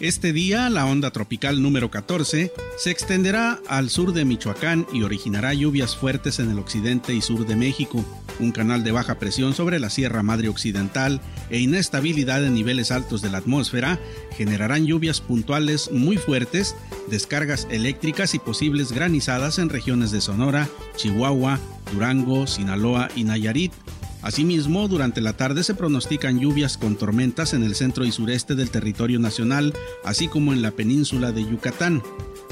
Este día, la onda tropical número 14 se extenderá al sur de Michoacán y originará lluvias fuertes en el occidente y sur de México, un canal de baja presión sobre la Sierra Madre Occidental e inestabilidad en niveles altos de la atmósfera generarán lluvias puntuales muy fuertes, descargas eléctricas y posibles granizadas en regiones de Sonora, Chihuahua, Durango, Sinaloa y Nayarit, Asimismo, durante la tarde se pronostican lluvias con tormentas en el centro y sureste del territorio nacional, así como en la península de Yucatán.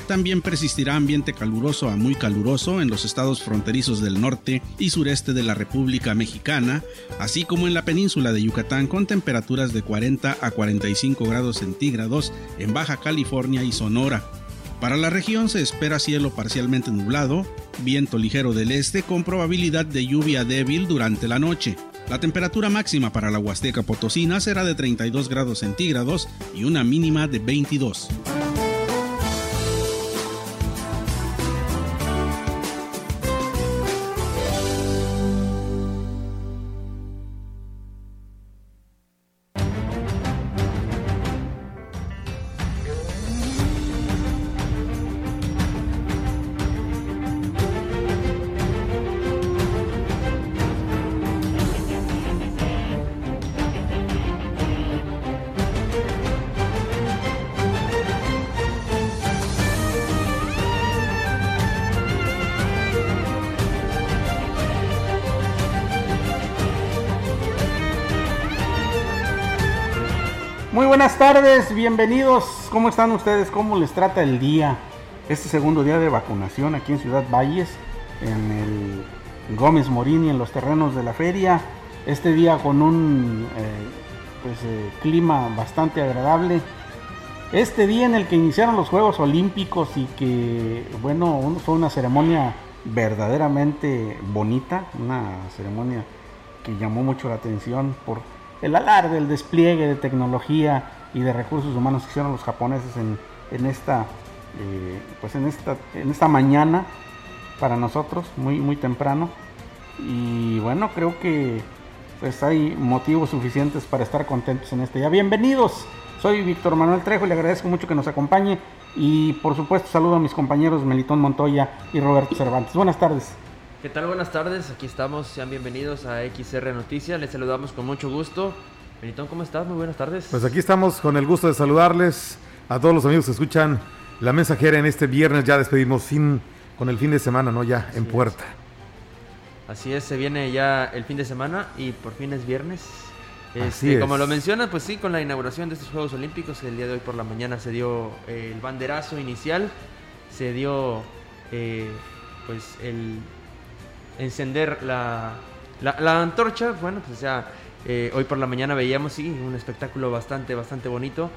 También persistirá ambiente caluroso a muy caluroso en los estados fronterizos del norte y sureste de la República Mexicana, así como en la península de Yucatán con temperaturas de 40 a 45 grados centígrados en Baja California y Sonora. Para la región se espera cielo parcialmente nublado, viento ligero del este con probabilidad de lluvia débil durante la noche. La temperatura máxima para la Huasteca Potosina será de 32 grados centígrados y una mínima de 22. Bienvenidos. ¿Cómo están ustedes? ¿Cómo les trata el día? Este segundo día de vacunación aquí en Ciudad Valles, en el Gómez Morini, en los terrenos de la feria. Este día con un eh, pues, eh, clima bastante agradable. Este día en el que iniciaron los Juegos Olímpicos y que, bueno, fue una ceremonia verdaderamente bonita, una ceremonia que llamó mucho la atención por el alarde, el despliegue de tecnología y de recursos humanos que hicieron los japoneses en, esta, eh, pues en esta, en esta mañana para nosotros, muy, muy temprano. Y bueno, creo que pues hay motivos suficientes para estar contentos en este día. Bienvenidos, soy Víctor Manuel Trejo y le agradezco mucho que nos acompañe. Y por supuesto saludo a mis compañeros Melitón Montoya y Roberto Cervantes. Buenas tardes. ¿Qué tal? Buenas tardes, aquí estamos, sean bienvenidos a XR Noticias, les saludamos con mucho gusto. Benitón, ¿cómo estás? Muy buenas tardes. Pues aquí estamos con el gusto de saludarles a todos los amigos que escuchan la mensajera en este viernes, ya despedimos sin, con el fin de semana, ¿no? Ya en puerta. Así es, se viene ya el fin de semana y por fin es viernes. Este, como lo menciona, pues sí, con la inauguración de estos Juegos Olímpicos, el día de hoy por la mañana se dio eh, el banderazo inicial, se dio eh, pues el encender la, la, antorcha. Bueno, pues ya eh, hoy por la mañana veíamos, sí, un espectáculo bastante, bastante bonito.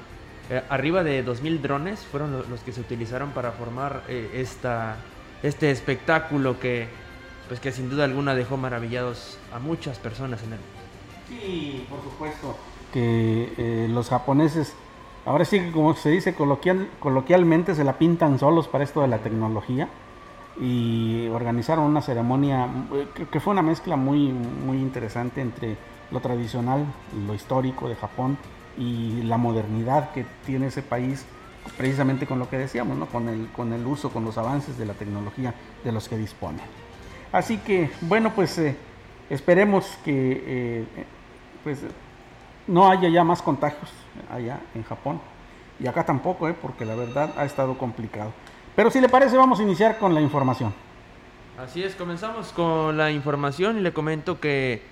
Eh, arriba de 2.000 drones fueron los, que se utilizaron para formar eh, esta, este espectáculo que, pues que sin duda alguna dejó maravillados a muchas personas en él. Sí, por supuesto que los japoneses, ahora sí que como se dice coloquial, coloquialmente, se la pintan solos para esto de la tecnología y organizaron una ceremonia que, fue una mezcla muy, muy interesante entre lo tradicional, lo histórico de Japón y la modernidad que tiene ese país, precisamente con lo que decíamos, ¿no? con, el, con el uso, con los avances de la tecnología de los que dispone. Así que, bueno, pues eh, esperemos que eh, pues, no haya ya más contagios allá en Japón. Y acá tampoco, ¿eh? porque la verdad ha estado complicado. Pero si le parece, vamos a iniciar con la información. Así es, comenzamos con la información y le comento que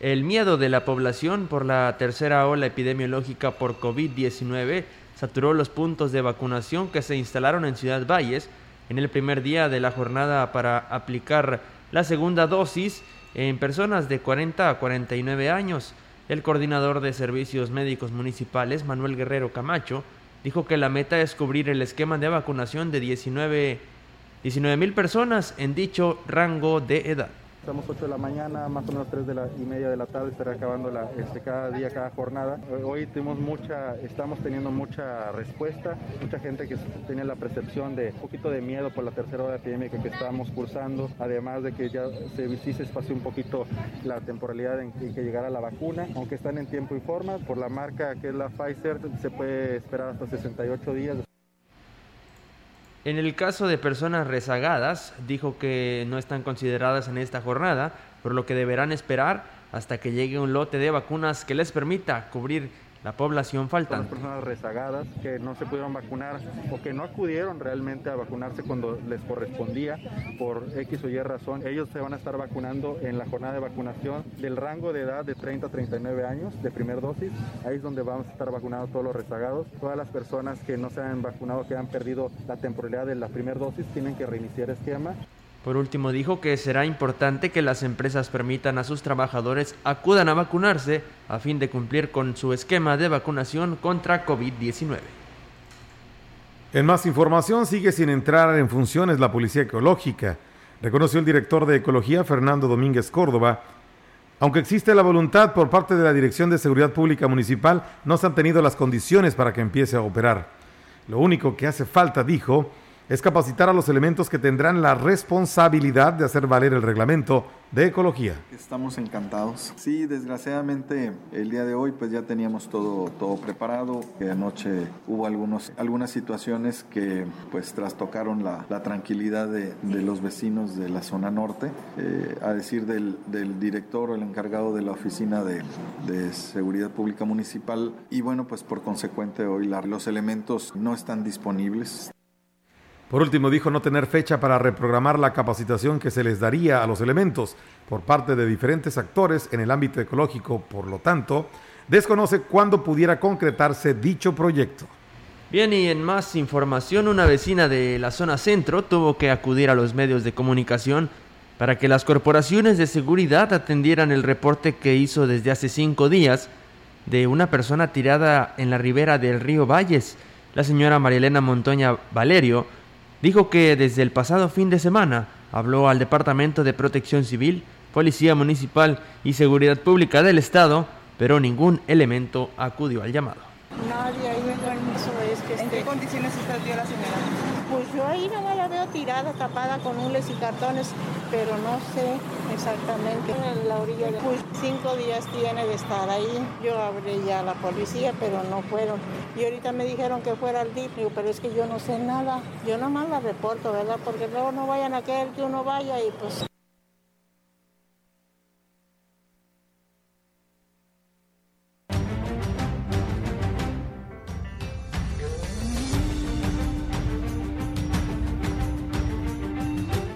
el miedo de la población por la tercera ola epidemiológica por COVID-19 saturó los puntos de vacunación que se instalaron en Ciudad Valles en el primer día de la jornada para aplicar la segunda dosis en personas de 40 a 49 años. El coordinador de servicios médicos municipales, Manuel Guerrero Camacho, dijo que la meta es cubrir el esquema de vacunación de 19 mil personas en dicho rango de edad. Estamos 8 de la mañana, más o menos 3 de la y media de la tarde estará acabando la, este, cada día, cada jornada. Hoy tenemos mucha, estamos teniendo mucha respuesta, mucha gente que tiene la percepción de un poquito de miedo por la tercera hora epidémica que estamos cursando, además de que ya se, sí se espació un poquito la temporalidad en, en que llegara la vacuna, aunque están en tiempo y forma, por la marca que es la Pfizer se puede esperar hasta 68 días. En el caso de personas rezagadas, dijo que no están consideradas en esta jornada, por lo que deberán esperar hasta que llegue un lote de vacunas que les permita cubrir la población faltante. Las personas rezagadas que no se pudieron vacunar o que no acudieron realmente a vacunarse cuando les correspondía por X o Y razón, ellos se van a estar vacunando en la jornada de vacunación del rango de edad de 30 a 39 años de primer dosis. Ahí es donde vamos a estar vacunando todos los rezagados. Todas las personas que no se han vacunado, que han perdido la temporalidad de la primera dosis, tienen que reiniciar esquema. Por último, dijo que será importante que las empresas permitan a sus trabajadores acudan a vacunarse a fin de cumplir con su esquema de vacunación contra COVID-19. En más información, sigue sin entrar en funciones la Policía Ecológica. Reconoció el director de Ecología, Fernando Domínguez Córdoba. Aunque existe la voluntad por parte de la Dirección de Seguridad Pública Municipal, no se han tenido las condiciones para que empiece a operar. Lo único que hace falta, dijo, es capacitar a los elementos que tendrán la responsabilidad de hacer valer el reglamento de ecología. Estamos encantados. Sí, desgraciadamente el día de hoy pues ya teníamos todo, todo preparado. Anoche hubo algunos, algunas situaciones que pues trastocaron la, la tranquilidad de, de, los vecinos de la zona norte. Eh, a decir del, del, director o el encargado de la oficina de, de, seguridad pública municipal y bueno pues por consecuente hoy los elementos no están disponibles. Por último, dijo no tener fecha para reprogramar la capacitación que se les daría a los elementos por parte de diferentes actores en el ámbito ecológico. Por lo tanto, desconoce cuándo pudiera concretarse dicho proyecto. Bien, y en más información, una vecina de la zona centro tuvo que acudir a los medios de comunicación para que las corporaciones de seguridad atendieran el reporte que hizo desde hace cinco días de una persona tirada en la ribera del río Valles. La señora Marielena Montoña Valerio dijo que desde el pasado fin de semana habló al Departamento de Protección Civil, Policía Municipal y Seguridad Pública del Estado, pero ningún elemento acudió al llamado ahí me es que ¿En qué condiciones está el la señora? Pues yo ahí nada la veo tirada, tapada con hules y cartones, pero no sé exactamente en la orilla de... Pues cinco días tiene de estar ahí. Yo hablé ya a la policía, pero no fueron. Y ahorita me dijeron que fuera al DIP, digo, pero es que yo no sé nada. Yo nomás la reporto, ¿verdad? Porque luego no vayan a querer que uno vaya y pues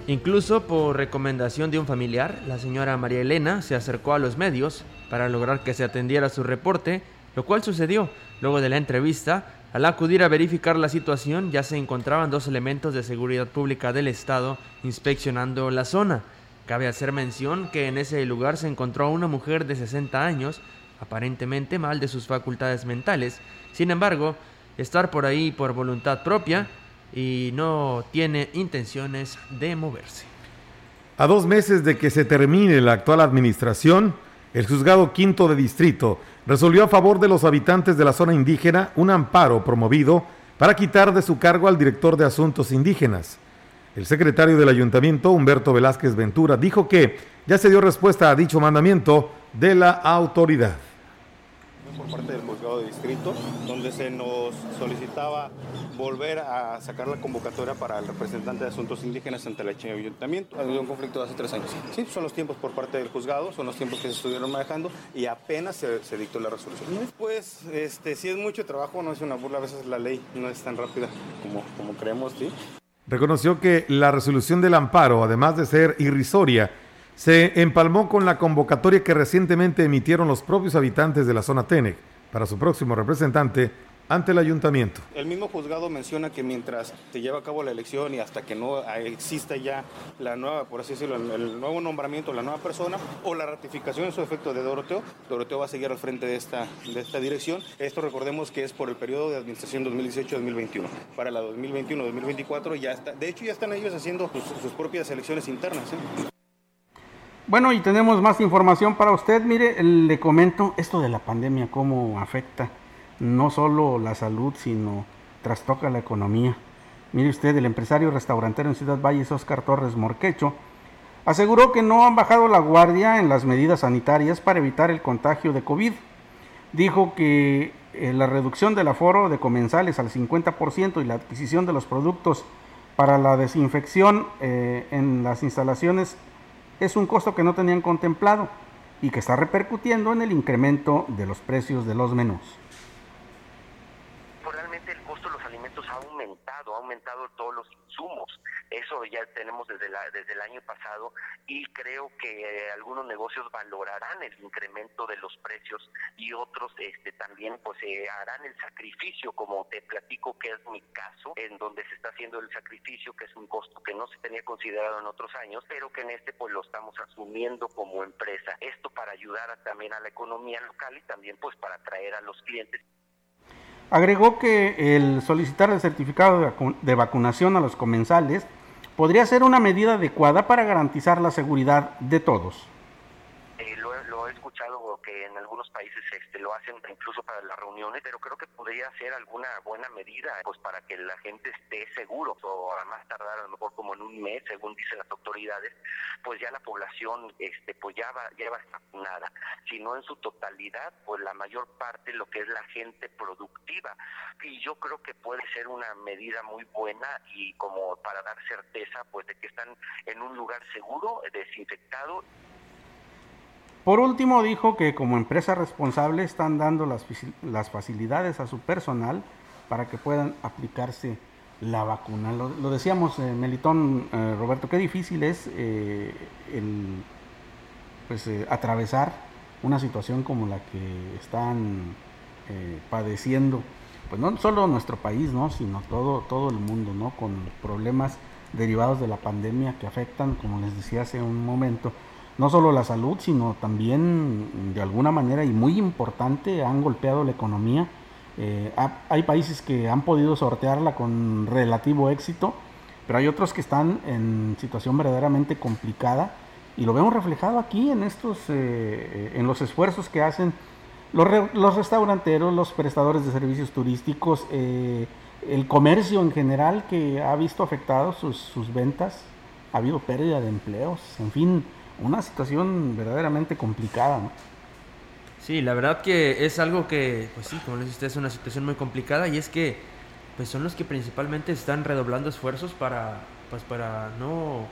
Incluso por recomendación de un familiar, la señora María Elena se acercó a los medios para lograr que se atendiera su reporte, lo cual sucedió. Luego de la entrevista, al acudir a verificar la situación, ya se encontraban dos elementos de seguridad pública del Estado inspeccionando la zona. Cabe hacer mención que en ese lugar se encontró una mujer de 60 años, aparentemente mal de sus facultades mentales. Sin embargo, estar por ahí por voluntad propia y no tiene intenciones de moverse. A dos meses de que se termine la actual administración, el juzgado quinto de distrito resolvió a favor de los habitantes de la zona indígena un amparo promovido para quitar de su cargo al director de asuntos indígenas. El secretario del ayuntamiento, Humberto Velázquez Ventura, dijo que ya se dio respuesta a dicho mandamiento de la autoridad por parte del juzgado de distrito, donde se nos solicitaba volver a sacar la convocatoria para el representante de asuntos indígenas ante el ayuntamiento. Ha habido un conflicto de hace tres años. Sí, son los tiempos por parte del juzgado, son los tiempos que se estuvieron manejando y apenas se, se dictó la resolución. Pues, este, si es mucho trabajo, no es una burla, a veces la ley no es tan rápida como, como creemos, ¿sí? Reconoció que la resolución del amparo, además de ser irrisoria, se empalmó con la convocatoria que recientemente emitieron los propios habitantes de la zona TENEC para su próximo representante ante el ayuntamiento. El mismo juzgado menciona que mientras se lleva a cabo la elección y hasta que no exista ya la nueva, por así decirlo, el nuevo nombramiento, la nueva persona o la ratificación en su efecto de Doroteo, Doroteo va a seguir al frente de esta, de esta dirección. Esto recordemos que es por el periodo de administración 2018-2021. Para la 2021-2024 ya está, de hecho ya están ellos haciendo sus, propias elecciones internas. ¿eh? Bueno, y tenemos más información para usted. Mire, le comento esto de la pandemia, cómo afecta no solo la salud, sino trastoca la economía. Mire usted, el empresario restaurantero en Ciudad Valles, Oscar Torres Morquecho, aseguró que no han bajado la guardia en las medidas sanitarias para evitar el contagio de COVID. Dijo que eh, la reducción del aforo de comensales al 50% y la adquisición de los productos para la desinfección eh, en las instalaciones es un costo que no tenían contemplado y que está repercutiendo en el incremento de los precios de los menús. ha aumentado todos los insumos. Eso ya tenemos desde, la, desde el año pasado y creo que eh, algunos negocios valorarán el incremento de los precios y otros este, también pues eh, harán el sacrificio, como te platico que es mi caso, en donde se está haciendo el sacrificio, que es un costo que no se tenía considerado en otros años, pero que en este pues lo estamos asumiendo como empresa. Esto para ayudar también a la economía local y también pues para atraer a los clientes. Agregó que el solicitar el certificado de vacunación a los comensales podría ser una medida adecuada para garantizar la seguridad de todos algunos países este, lo hacen incluso para las reuniones, pero creo que podría ser alguna buena medida pues para que la gente esté seguro o a más tardar a lo mejor como en un mes, según dicen las autoridades, pues ya la población este pues ya va, ya va vacunada. Si no en su totalidad, pues la mayor parte lo que es la gente productiva. Y yo creo que puede ser una medida muy buena y como para dar certeza pues de que están en un lugar seguro, desinfectado por último, dijo que como empresa responsable están dando las, las facilidades a su personal para que puedan aplicarse la vacuna. Lo, decíamos, eh, Melitón, eh, Roberto, qué difícil es eh, el, pues, atravesar una situación como la que están padeciendo, pues no solo nuestro país, ¿no? sino todo, todo el mundo, ¿no? con problemas derivados de la pandemia que afectan, como les decía hace un momento, no solo la salud, sino también de alguna manera y muy importante han golpeado la economía. Eh, hay países que han podido sortearla con relativo éxito, pero hay otros que están en situación verdaderamente complicada y lo vemos reflejado aquí en estos, eh, en los esfuerzos que hacen los, los, restauranteros, los prestadores de servicios turísticos, eh, el comercio en general que ha visto afectados sus, sus ventas, ha habido pérdida de empleos, en fin, una situación verdaderamente complicada. ¿no? Sí, la verdad que es algo que, pues sí, como les usted, es una situación muy complicada y es que pues son los que principalmente están redoblando esfuerzos para, pues para no,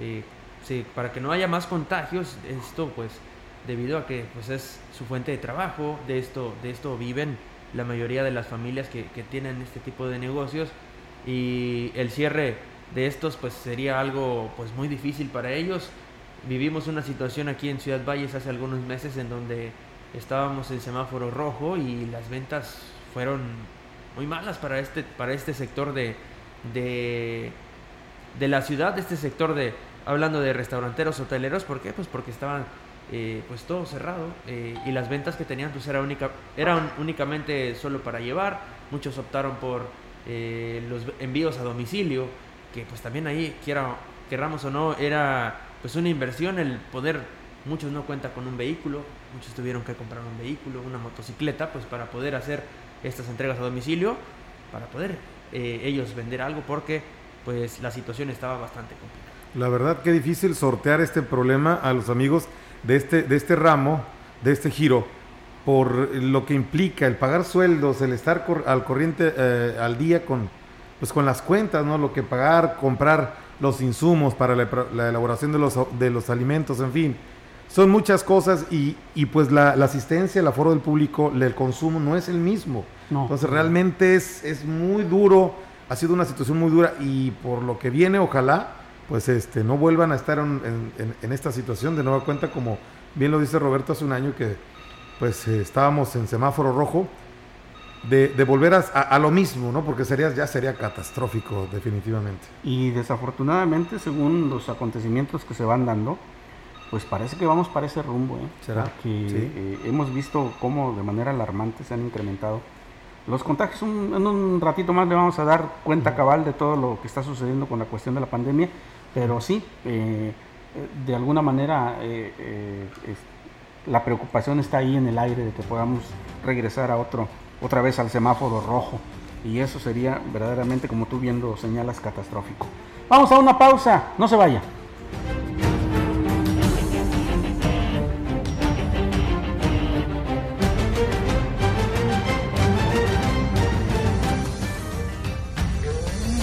eh, sí, para que no haya más contagios. Esto, pues, debido a que, pues, es su fuente de trabajo. De esto, de esto viven la mayoría de las familias que, que tienen este tipo de negocios y el cierre de estos, pues, sería algo, pues, muy difícil para ellos vivimos una situación aquí en Ciudad Valles hace algunos meses en donde estábamos en semáforo rojo y las ventas fueron muy malas para este, para este sector de, de, la ciudad, este sector de, hablando de restauranteros, hoteleros, ¿por qué? Pues porque estaban eh, pues todo cerrado eh, y las ventas que tenían pues era única, eran únicamente solo para llevar, muchos optaron por eh, los envíos a domicilio, que pues también ahí, quiera, querramos o no, era pues una inversión el poder, muchos no cuentan con un vehículo, muchos tuvieron que comprar un vehículo, una motocicleta, pues para poder hacer estas entregas a domicilio, para poder eh, ellos vender algo, porque pues la situación estaba bastante complicada. La verdad que difícil sortear este problema a los amigos de este, de este ramo, de este giro, por lo que implica el pagar sueldos, el estar al corriente eh, al día con, pues con las cuentas, ¿no? Lo que pagar, comprar los insumos para la, elaboración de los, de los alimentos, en fin. Son muchas cosas y, y pues la, asistencia, el aforo del público, el consumo no es el mismo. Entonces realmente es, es muy duro, ha sido una situación muy dura y por lo que viene, ojalá, pues este, no vuelvan a estar en, en, esta situación de nueva cuenta, como bien lo dice Roberto hace un año que pues eh, estábamos en semáforo rojo de, volver a, lo mismo, ¿no? Porque sería, ya sería catastrófico, definitivamente. Y desafortunadamente, según los acontecimientos que se van dando, pues parece que vamos para ese rumbo, ¿eh? ¿Será? Que eh, hemos visto cómo de manera alarmante se han incrementado los contagios. en un ratito más le vamos a dar cuenta cabal de todo lo que está sucediendo con la cuestión de la pandemia, pero sí, eh, de alguna manera eh, la preocupación está ahí en el aire de que podamos regresar a otro otra vez al semáforo rojo. Y eso sería verdaderamente, como tú viendo señalas, catastrófico. Vamos a una pausa, no se vaya.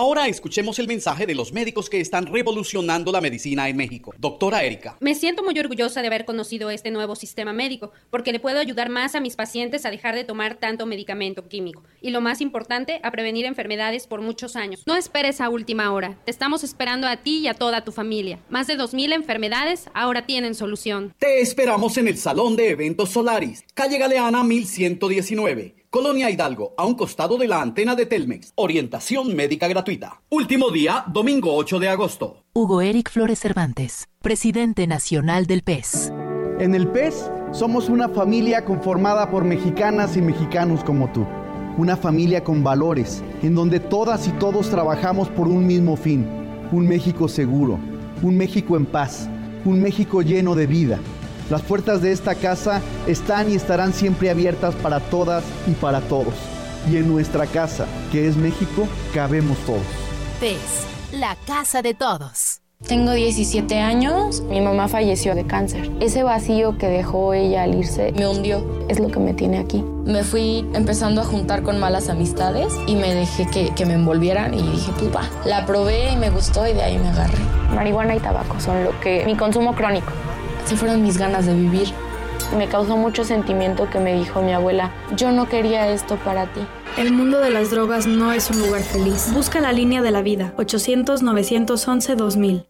Ahora escuchemos el mensaje de los médicos que están revolucionando la medicina en México. Doctora Erika. Me siento muy orgullosa de haber conocido este nuevo sistema médico, porque le puedo ayudar más a mis pacientes a dejar de tomar tanto medicamento químico. Y lo más importante, a prevenir enfermedades por muchos años. No esperes a última hora. Te estamos esperando a ti y a toda tu familia. Más de 2.000 enfermedades ahora tienen solución. Te esperamos en el Salón de Eventos Solaris, calle Galeana 1119. Colonia Hidalgo, a un costado de la antena de Telmex. Orientación médica gratuita. Último día, domingo 8 de agosto. Hugo Eric Flores Cervantes, presidente nacional del PES. En el PES somos una familia conformada por mexicanas y mexicanos como tú. Una familia con valores, en donde todas y todos trabajamos por un mismo fin. Un México seguro, un México en paz, un México lleno de vida las puertas de esta casa están y estarán siempre abiertas para todas y para todos. Y en nuestra casa, que es México, cabemos todos. PES, la casa de todos. Tengo 17 años, mi mamá falleció de cáncer. Ese vacío que dejó ella al irse me hundió, es lo que me tiene aquí. Me fui empezando a juntar con malas amistades y me dejé que, que me envolvieran y dije, pues va. La probé y me gustó y de ahí me agarré. Marihuana y tabaco son lo que mi consumo crónico se fueron mis ganas de vivir. Me causó mucho sentimiento que me dijo mi abuela, yo no quería esto para ti. El mundo de las drogas no es un lugar feliz. Busca la línea de la vida, 800-911-2000.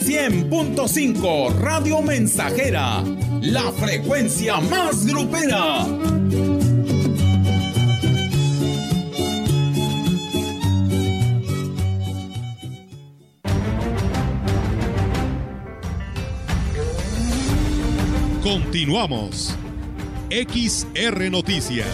100.5 Radio Mensajera, la frecuencia más grupera. Continuamos. XR Noticias.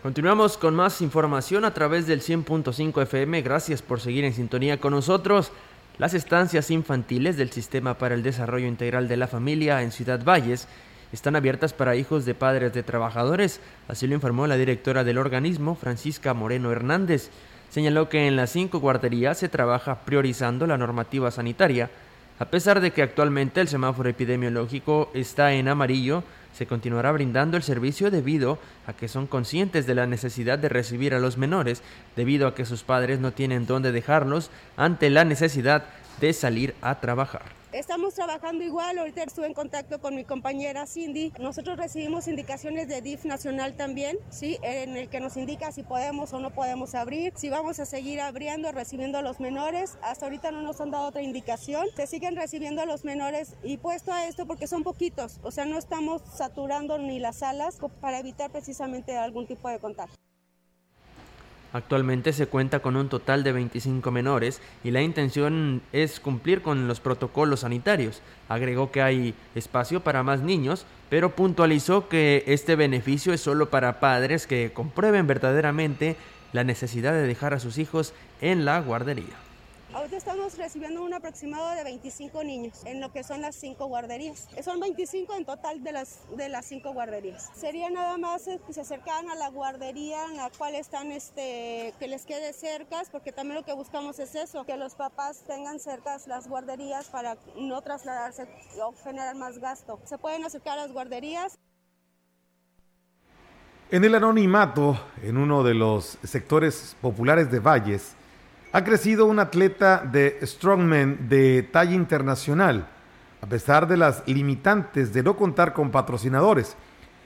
Continuamos con más información a través del 100.5 FM. Gracias por seguir en sintonía con nosotros. Las estancias infantiles del Sistema para el Desarrollo Integral de la Familia en Ciudad Valles están abiertas para hijos de padres de trabajadores, así lo informó la directora del organismo, Francisca Moreno Hernández señaló que en las cinco guarderías se trabaja priorizando la normativa sanitaria. A pesar de que actualmente el semáforo epidemiológico está en amarillo, se continuará brindando el servicio debido a que son conscientes de la necesidad de recibir a los menores, debido a que sus padres no tienen dónde dejarlos ante la necesidad de salir a trabajar. Estamos trabajando igual, ahorita estuve en contacto con mi compañera Cindy. Nosotros recibimos indicaciones de DIF nacional también, ¿sí? en el que nos indica si podemos o no podemos abrir, si vamos a seguir abriendo, recibiendo a los menores. Hasta ahorita no nos han dado otra indicación. Se siguen recibiendo a los menores y puesto a esto porque son poquitos, o sea, no estamos saturando ni las salas para evitar precisamente algún tipo de contagio. Actualmente se cuenta con un total de 25 menores y la intención es cumplir con los protocolos sanitarios. Agregó que hay espacio para más niños, pero puntualizó que este beneficio es solo para padres que comprueben verdaderamente la necesidad de dejar a sus hijos en la guardería. Ahorita estamos recibiendo un aproximado de 25 niños en lo que son las cinco guarderías. Son 25 en total de las, de las cinco guarderías. Sería nada más eh, que se acercaran a la guardería en la cual están, este, que les quede cerca, porque también lo que buscamos es eso, que los papás tengan cercas las guarderías para no trasladarse o generar más gasto. Se pueden acercar a las guarderías. En el anonimato, en uno de los sectores populares de Valles, ha crecido un atleta de strongman de talla internacional, a pesar de las limitantes de no contar con patrocinadores,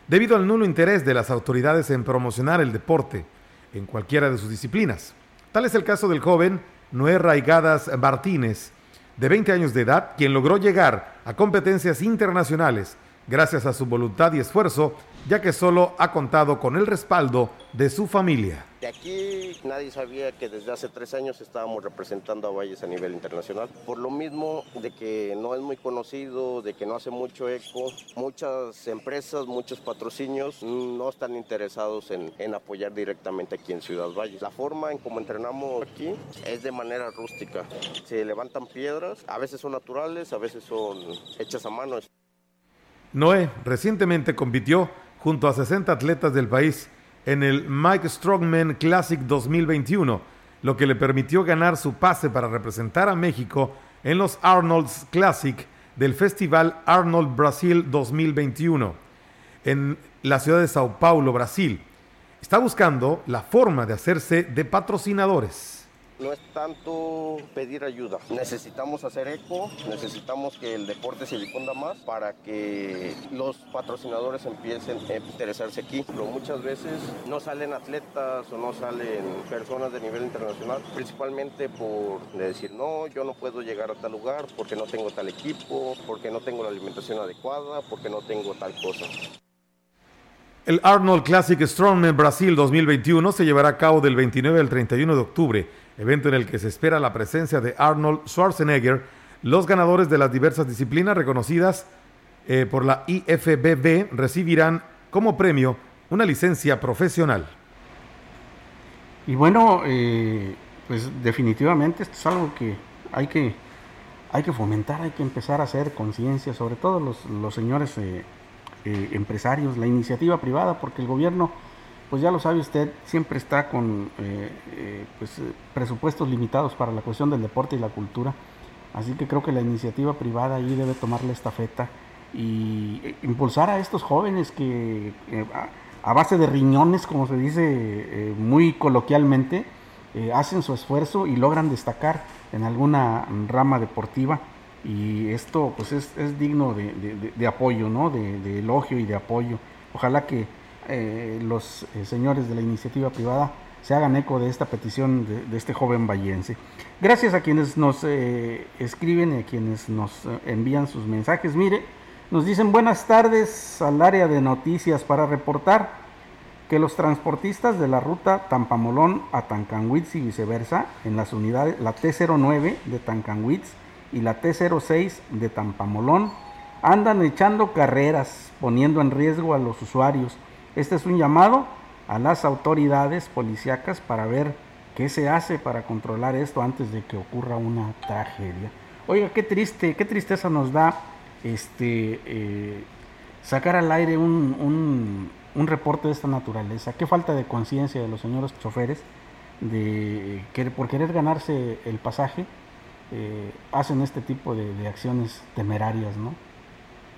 debido al nulo interés de las autoridades en promocionar el deporte en cualquiera de sus disciplinas. Tal es el caso del joven Noé Raigadas Martínez, de 20 años de edad, quien logró llegar a competencias internacionales gracias a su voluntad y esfuerzo, ya que solo ha contado con el respaldo de su familia. De aquí nadie sabía que desde hace tres años estábamos representando a Valles a nivel internacional. Por lo mismo de que no es muy conocido, de que no hace mucho eco, muchas empresas, muchos patrocinios no están interesados en, en apoyar directamente aquí en Ciudad Valles. La forma en cómo entrenamos aquí es de manera rústica. Se levantan piedras, a veces son naturales, a veces son hechas a mano. Noé recientemente compitió junto a 60 atletas del país en el Mike Strongman Classic 2021, lo que le permitió ganar su pase para representar a México en los Arnold's Classic del Festival Arnold Brasil 2021 en la ciudad de Sao Paulo, Brasil. Está buscando la forma de hacerse de patrocinadores no es tanto pedir ayuda. Necesitamos hacer eco, necesitamos que el deporte se difunda más para que los patrocinadores empiecen a interesarse aquí. Pero muchas veces no salen atletas o no salen personas de nivel internacional, principalmente por decir, no, yo no puedo llegar a tal lugar porque no tengo tal equipo, porque no tengo la alimentación adecuada, porque no tengo tal cosa. El Arnold Classic Strongman Brasil 2021 se llevará a cabo del 29 al 31 de octubre evento en el que se espera la presencia de Arnold Schwarzenegger, los ganadores de las diversas disciplinas reconocidas eh, por la IFBB recibirán como premio una licencia profesional. Y bueno, eh, pues definitivamente esto es algo que hay que, hay que fomentar, hay que empezar a hacer conciencia, sobre todo los, señores eh, empresarios, la iniciativa privada, porque el gobierno pues ya lo sabe usted, siempre está con eh, eh, pues, eh, presupuestos limitados para la cuestión del deporte y la cultura. Así que creo que la iniciativa privada ahí debe tomarle esta feta y impulsar a estos jóvenes que a, base de riñones, como se dice muy coloquialmente, hacen su esfuerzo y logran destacar en alguna rama deportiva. Y esto pues es, digno de, apoyo, ¿no? de elogio y de apoyo. Ojalá que eh, los eh, señores de la iniciativa privada se hagan eco de esta petición de, este joven vallense. Gracias a quienes nos eh, escriben y a quienes nos envían sus mensajes. Mire, nos dicen buenas tardes al área de noticias para reportar que los transportistas de la ruta Tampamolón a Tancanwitz y viceversa, en las unidades, la T09 de Tancanwitz y la T06 de Tampamolón, andan echando carreras, poniendo en riesgo a los usuarios este es un llamado a las autoridades policíacas para ver qué se hace para controlar esto antes de que ocurra una tragedia. Oiga, qué triste, qué tristeza nos da este eh, sacar al aire un, reporte de esta naturaleza. Qué falta de conciencia de los señores choferes de que por querer ganarse el pasaje eh, hacen este tipo de, de acciones temerarias, ¿no?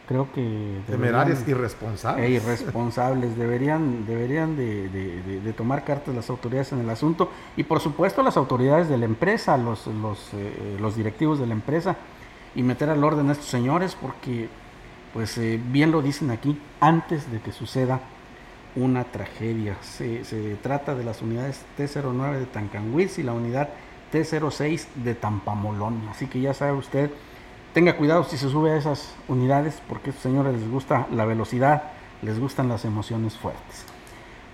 Creo que... Temerarios irresponsables. E irresponsables, deberían, deberían de, tomar cartas las autoridades en el asunto y por supuesto las autoridades de la empresa, los, los, eh, los directivos de la empresa y meter al orden a estos señores porque, pues eh, bien lo dicen aquí, antes de que suceda una tragedia. Se, se trata de las unidades T09 de Tancanwitz y la unidad T06 de Tampamolón. Así que ya sabe usted tenga cuidado si se sube a esas unidades porque a estos señores les gusta la velocidad, les gustan las emociones fuertes.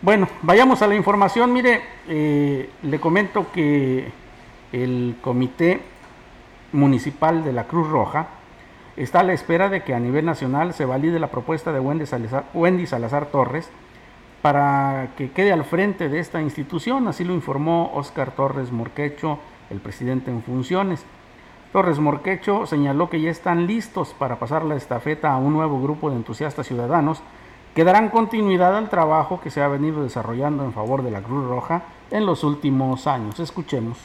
Bueno, vayamos a la información. Mire, eh, le comento que el Comité Municipal de la Cruz Roja está a la espera de que a nivel nacional se valide la propuesta de Wendy Salazar, Wendy Salazar Torres para que quede al frente de esta institución. Así lo informó Oscar Torres Morquecho, el presidente en funciones. Torres Morquecho señaló que ya están listos para pasar la estafeta a un nuevo grupo de entusiastas ciudadanos que darán continuidad al trabajo que se ha venido desarrollando en favor de la Cruz Roja en los últimos años. Escuchemos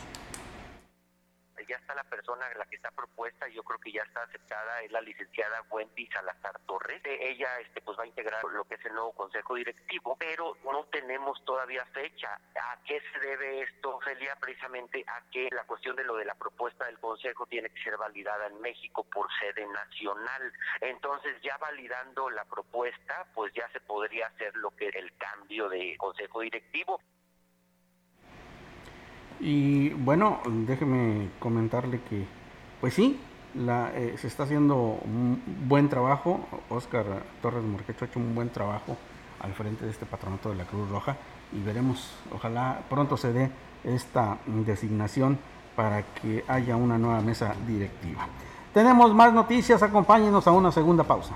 la persona la que está propuesta, yo creo que ya está aceptada, es la licenciada Wendy Salazar Torres. Ella este, pues va a integrar lo que es el nuevo consejo directivo, pero no tenemos todavía fecha. ¿A qué se debe esto, Celia? Precisamente a que la cuestión de lo de la propuesta del consejo tiene que ser validada en México por sede nacional. Entonces, ya validando la propuesta, pues ya se podría hacer lo que es el cambio de consejo directivo. Y bueno, déjeme comentarle que, pues sí, la, eh, se está haciendo un buen trabajo. Oscar Torres Morquecho ha hecho un buen trabajo al frente de este patronato de la Cruz Roja y veremos, ojalá pronto se dé esta designación para que haya una nueva mesa directiva. Tenemos más noticias, acompáñenos a una segunda pausa.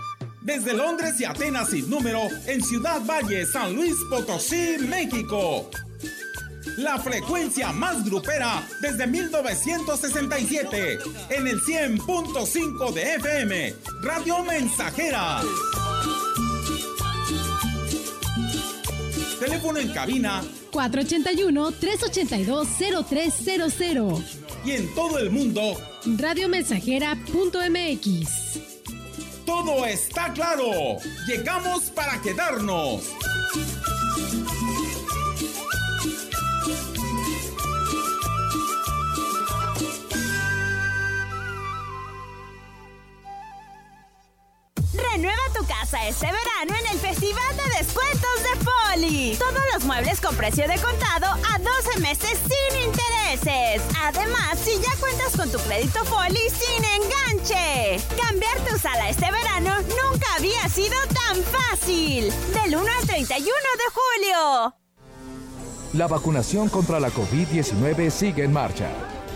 desde Londres y Atenas sin número en Ciudad Valle, San Luis Potosí, México. La frecuencia más grupera desde 1967 en el 100.5 de FM, Radio Mensajera. Teléfono en cabina 481-382-0300. Y en todo el mundo, radiomensajera.mx. Todo está claro. Llegamos para quedarnos. Renueva tu casa este verano en el Festival de Descuentos de Todos los muebles con precio de contado a 12 meses sin intereses. Además, si ya cuentas con tu crédito Poli sin enganche. Cambiar tu sala este verano nunca había sido tan fácil. Del 1 al 31 de julio. La vacunación contra la COVID-19 sigue en marcha.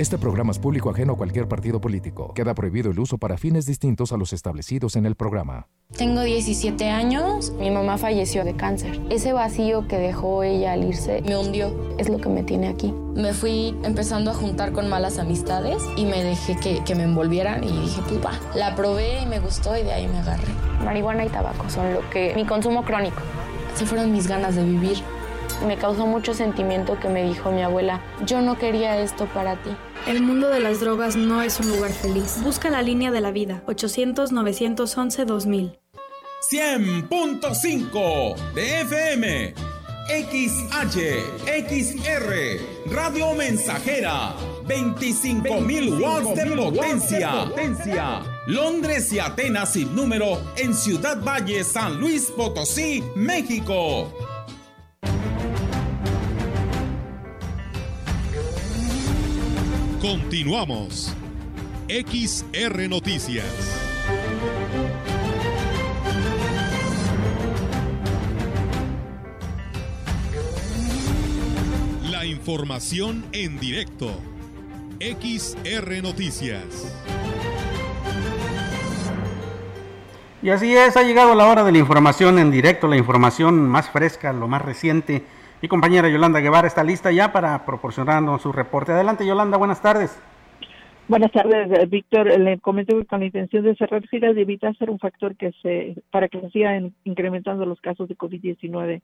Este programa es público ajeno a cualquier partido político. Queda prohibido el uso para fines distintos a los establecidos en el programa. Tengo 17 años, mi mamá falleció de cáncer. Ese vacío que dejó ella al irse me hundió, es lo que me tiene aquí. Me fui empezando a juntar con malas amistades y me dejé que, que me envolvieran y dije, pues va. La probé y me gustó y de ahí me agarré. Marihuana y tabaco son lo que... mi consumo crónico. Se fueron mis ganas de vivir. Me causó mucho sentimiento que me dijo mi abuela, yo no quería esto para ti. El mundo de las drogas no es un lugar feliz. Busca la línea de la vida, 800-911-2000. 100.5 de FM, XH, XR, Radio Mensajera, 25.000 watts de potencia. Londres y Atenas sin número en Ciudad Valle, San Luis Potosí, México. Continuamos. XR Noticias. La información en directo. XR Noticias. Y así es, ha llegado la hora de la información en directo, la información más fresca, lo más reciente Mi compañera Yolanda Guevara está lista ya para proporcionarnos su reporte. Adelante, Yolanda, buenas tardes. Buenas tardes, eh, Víctor. Le comento que con la intención de cerrar filas y evitar ser un factor que se, para que se sigan incrementando los casos de COVID-19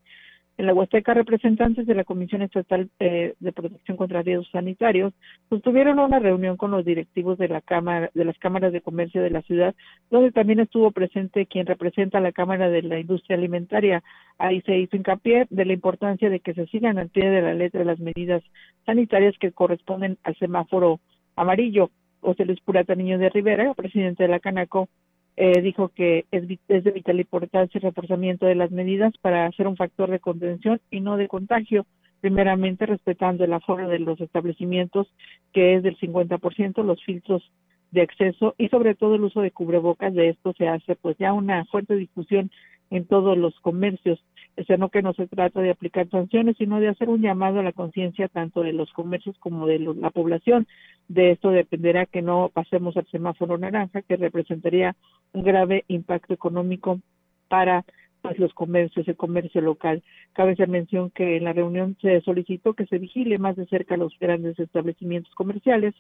en la Huasteca, representantes de la Comisión Estatal eh, de Protección contra Riesgos Sanitarios sostuvieron una reunión con los directivos de la cámara, de las cámaras de comercio de la ciudad, donde también estuvo presente quien representa la Cámara de la Industria Alimentaria. Ahí se hizo hincapié de la importancia de que se sigan al pie de la letra las medidas sanitarias que corresponden al semáforo amarillo. José Luis Purata Niño de Rivera, presidente de la Canaco, eh, dijo que es, es, de vital importancia el reforzamiento de las medidas para ser un factor de contención y no de contagio, primeramente respetando el aforo de los establecimientos, que es del 50%, los filtros de acceso y sobre todo el uso de cubrebocas. De esto se hace pues ya una fuerte discusión en todos los comercios. O sea, no que no se trata de aplicar sanciones, sino de hacer un llamado a la conciencia tanto de los comercios como de la población. De esto dependerá que no pasemos al semáforo naranja, que representaría un grave impacto económico para pues, los comercios, el comercio local. Cabe hacer mención que en la reunión se solicitó que se vigile más de cerca los grandes establecimientos comerciales,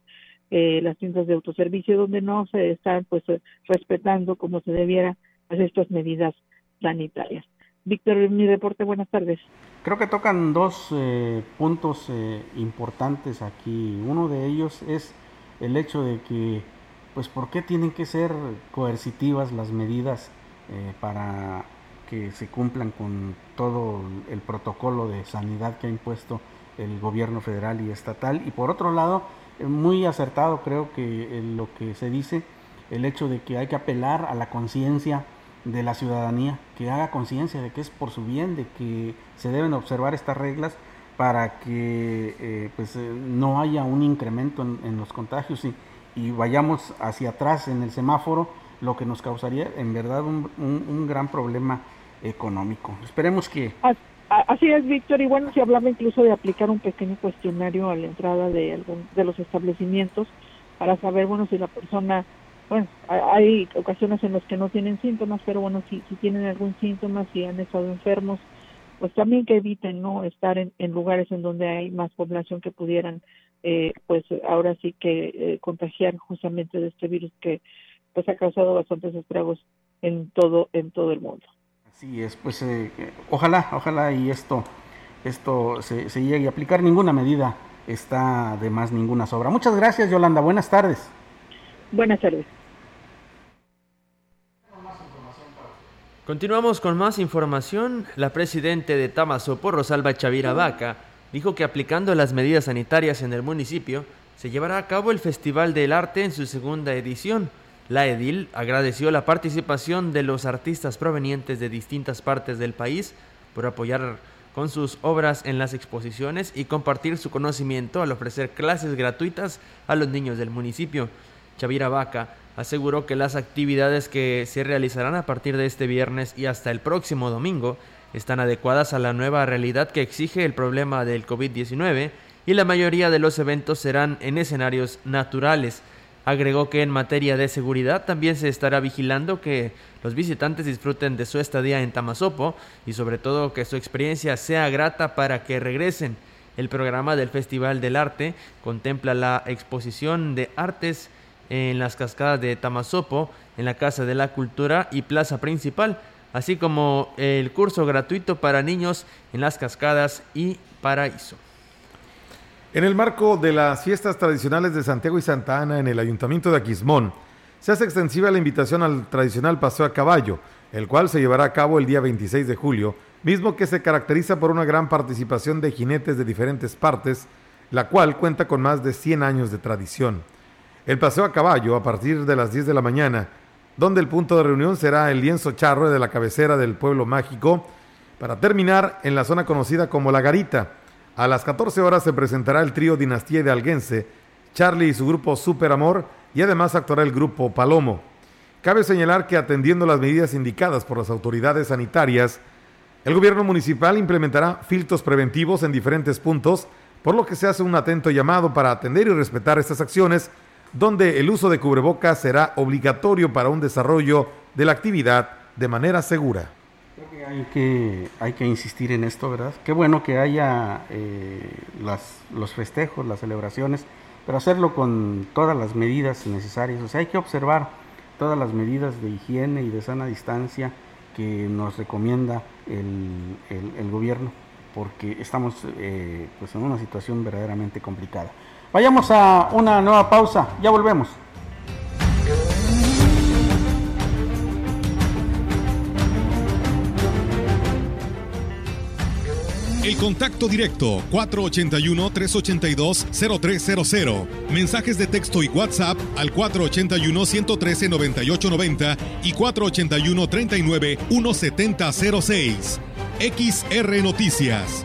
eh, las tiendas de autoservicio, donde no se están pues respetando como se debiera pues, estas medidas sanitarias. Víctor, mi reporte, buenas tardes. Creo que tocan dos eh, puntos eh, importantes aquí. Uno de ellos es el hecho de que, pues, ¿por qué tienen que ser coercitivas las medidas eh, para que se cumplan con todo el protocolo de sanidad que ha impuesto el gobierno federal y estatal? Y por otro lado, muy acertado creo que lo que se dice, el hecho de que hay que apelar a la conciencia de la ciudadanía, que haga conciencia de que es por su bien, de que se deben observar estas reglas para que eh, pues, eh, no haya un incremento en, los contagios y, y, vayamos hacia atrás en el semáforo, lo que nos causaría en verdad un, un, gran problema económico. Esperemos que... Así es, Víctor, y bueno, se hablaba incluso de aplicar un pequeño cuestionario a la entrada de, de los establecimientos para saber, bueno, si la persona bueno, hay ocasiones en las que no tienen síntomas, pero bueno, si, si tienen algún síntoma, si han estado enfermos, pues también que eviten no estar en, lugares en donde hay más población que pudieran, eh, pues ahora sí que eh, contagiar justamente de este virus que pues ha causado bastantes estragos en todo en todo el mundo. Así es, pues eh, ojalá, ojalá y esto esto se, se llegue a aplicar. Ninguna medida está de más, ninguna sobra. Muchas gracias, Yolanda. Buenas tardes. Buenas tardes. Continuamos con más información. La presidente de Tamazopo, Rosalba Chavira Vaca, dijo que aplicando las medidas sanitarias en el municipio, se llevará a cabo el Festival del Arte en su segunda edición. La edil agradeció la participación de los artistas provenientes de distintas partes del país por apoyar con sus obras en las exposiciones y compartir su conocimiento al ofrecer clases gratuitas a los niños del municipio. Chavira Vaca aseguró que las actividades que se realizarán a partir de este viernes y hasta el próximo domingo están adecuadas a la nueva realidad que exige el problema del COVID-19 y la mayoría de los eventos serán en escenarios naturales. Agregó que en materia de seguridad también se estará vigilando que los visitantes disfruten de su estadía en Tamazopo y sobre todo que su experiencia sea grata para que regresen. El programa del Festival del Arte contempla la exposición de artes en las cascadas de Tamazopo, en la Casa de la Cultura y Plaza Principal, así como el curso gratuito para niños en las cascadas y Paraíso. En el marco de las fiestas tradicionales de Santiago y Santa Ana en el Ayuntamiento de Aquismón, se hace extensiva la invitación al tradicional paseo a caballo, el cual se llevará a cabo el día 26 de julio, mismo que se caracteriza por una gran participación de jinetes de diferentes partes, la cual cuenta con más de 100 años de tradición. El paseo a caballo a partir de las 10 de la mañana, donde el punto de reunión será el lienzo charro de la cabecera del pueblo mágico, para terminar en la zona conocida como La Garita. A las 14 horas se presentará el trío Dinastía de Alguense, Charlie y su grupo Super Amor, y además actuará el grupo Palomo. Cabe señalar que atendiendo las medidas indicadas por las autoridades sanitarias, el gobierno municipal implementará filtros preventivos en diferentes puntos, por lo que se hace un atento llamado para atender y respetar estas acciones donde el uso de cubrebocas será obligatorio para un desarrollo de la actividad de manera segura. Creo que hay que, hay que insistir en esto, ¿verdad? Qué bueno que haya eh, las, los festejos, las celebraciones, pero hacerlo con todas las medidas necesarias. O sea, hay que observar todas las medidas de higiene y de sana distancia que nos recomienda el, el, gobierno, porque estamos eh, pues en una situación verdaderamente complicada. Vayamos a una nueva pausa, ya volvemos. El contacto directo 481-382-0300. Mensajes de texto y WhatsApp al 481-113-9890 y 481-39-1706. XR Noticias.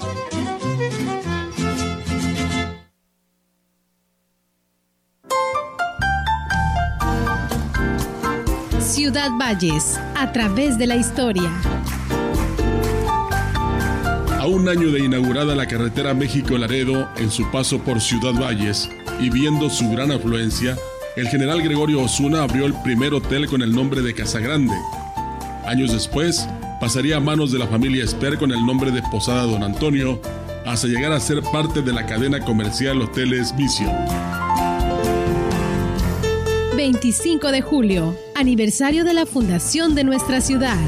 Ciudad Valles, a través de la historia. A un año de inaugurada la carretera México-Laredo en su paso por Ciudad Valles y viendo su gran afluencia, el general Gregorio Osuna abrió el primer hotel con el nombre de Casa Grande. Años después, pasaría a manos de la familia Esper con el nombre de Posada Don Antonio, hasta llegar a ser parte de la cadena comercial Hoteles Vision. 25 de julio, aniversario de la fundación de nuestra ciudad.